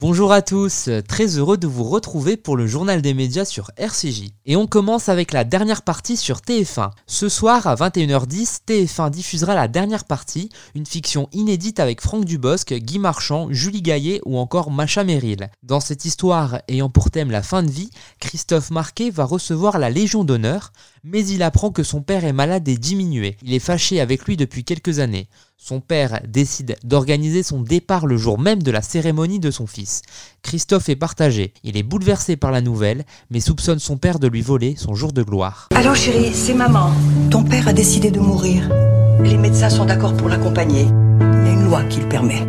Bonjour à tous, très heureux de vous retrouver pour le journal des médias sur RCJ. Et on commence avec la dernière partie sur TF1. Ce soir à 21h10, TF1 diffusera la dernière partie, une fiction inédite avec Franck Dubosc, Guy Marchand, Julie Gaillet ou encore Macha Merrill. Dans cette histoire ayant pour thème la fin de vie, Christophe Marquet va recevoir la Légion d'honneur, mais il apprend que son père est malade et diminué. Il est fâché avec lui depuis quelques années. Son père décide d'organiser son départ le jour même de la cérémonie de son fils. Christophe est partagé, il est bouleversé par la nouvelle, mais soupçonne son père de lui voler son jour de gloire. Alors chérie, c'est maman. Ton père a décidé de mourir. Les médecins sont d'accord pour l'accompagner. Il y a une loi qui le permet.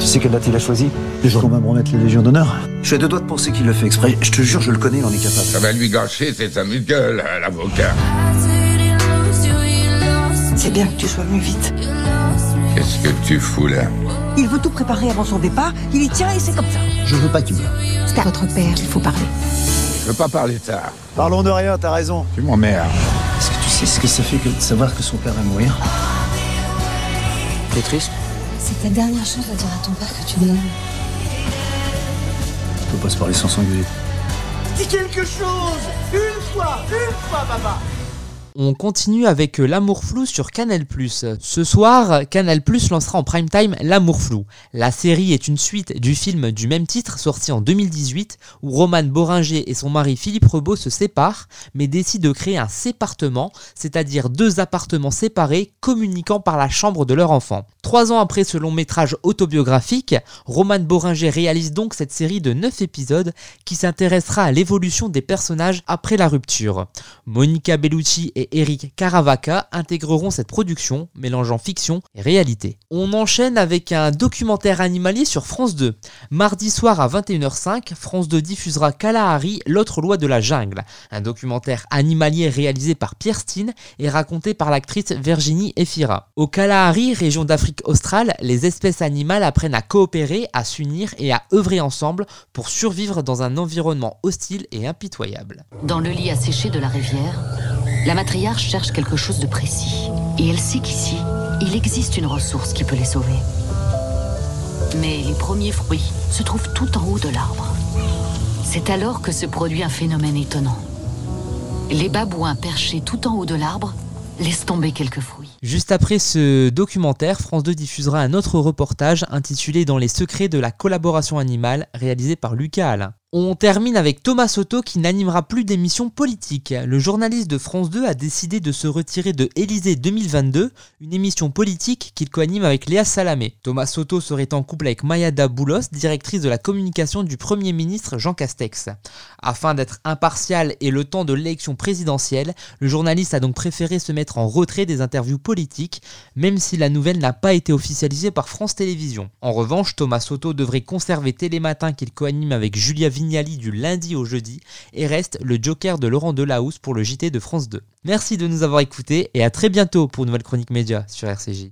Tu sais quelle date il a choisi Le jour où on va me remettre la Légion d'honneur Je suis à deux doigts de penser qu'il le fait exprès. Je te jure, je le connais, il en est capable. Ça va lui gâcher ses amuse-gueules, l'avocat. C'est bien que tu sois venu vite. Qu'est-ce que tu fous là Il veut tout préparer avant son départ. Il y tient et c'est comme ça. Je veux pas qu'il meure. C'est à votre père qu'il faut parler. Je veux pas parler de ça. Parlons de rien, t'as raison. Tu m'emmerdes. Est-ce que tu sais ce que ça fait que de savoir que son père va mourir T'es triste C'est ta dernière chance de dire à ton père que tu l'aimes. On peut pas se parler sans s'engueuler. Dis quelque chose Une fois Une fois, papa On continue avec euh, L'amour flou sur Canal+. Ce soir, Canal+ lancera en prime time L'amour flou. La série est une suite du film du même titre sorti en 2018 où Romane Boringer et son mari Philippe Rebaud se séparent mais décident de créer un sépartement, c'est-à-dire deux appartements séparés communiquant par la chambre de leur enfant. Trois ans après ce long métrage autobiographique, Romane Boringer réalise donc cette série de 9 épisodes qui s'intéressera à l'évolution des personnages après la rupture. Monica Bellucci et Eric Caravaca intégreront cette production, mélangeant fiction et réalité. On enchaîne avec un documentaire animalier sur France 2. Mardi soir à 21h05, France 2 diffusera Kalahari, l'autre loi de la jungle, un documentaire animalier réalisé par Pierre Steen et raconté par l'actrice Virginie Efira. Au Kalahari, région d'Afrique australe, les espèces animales apprennent à coopérer, à s'unir et à œuvrer ensemble pour survivre dans un environnement hostile et impitoyable. Dans le lit asséché de la rivière, la matriarche cherche quelque chose de précis. Et elle sait qu'ici, il existe une ressource qui peut les sauver. Mais les premiers fruits se trouvent tout en haut de l'arbre. C'est alors que se produit un phénomène étonnant. Les babouins perchés tout en haut de l'arbre laissent tomber quelques fruits. Juste après ce documentaire, France 2 diffusera un autre reportage intitulé Dans les secrets de la collaboration animale, réalisé par Lucas Alain. On termine avec Thomas Soto qui n'animera plus d'émissions politiques. Le journaliste de France 2 a décidé de se retirer de Élysée 2022, une émission politique qu'il coanime avec Léa Salamé. Thomas Soto serait en couple avec Mayada Boulos, directrice de la communication du Premier ministre Jean Castex. Afin d'être impartial et le temps de l'élection présidentielle, le journaliste a donc préféré se mettre en retrait des interviews politiques, même si la nouvelle n'a pas été officialisée par France Télévisions. En revanche, Thomas Soto devrait conserver Télématin qu'il coanime avec Julia Vignali du lundi au jeudi et reste le joker de Laurent Delahousse pour le JT de France 2. Merci de nous avoir écoutés et à très bientôt pour une nouvelle chronique média sur RCJ.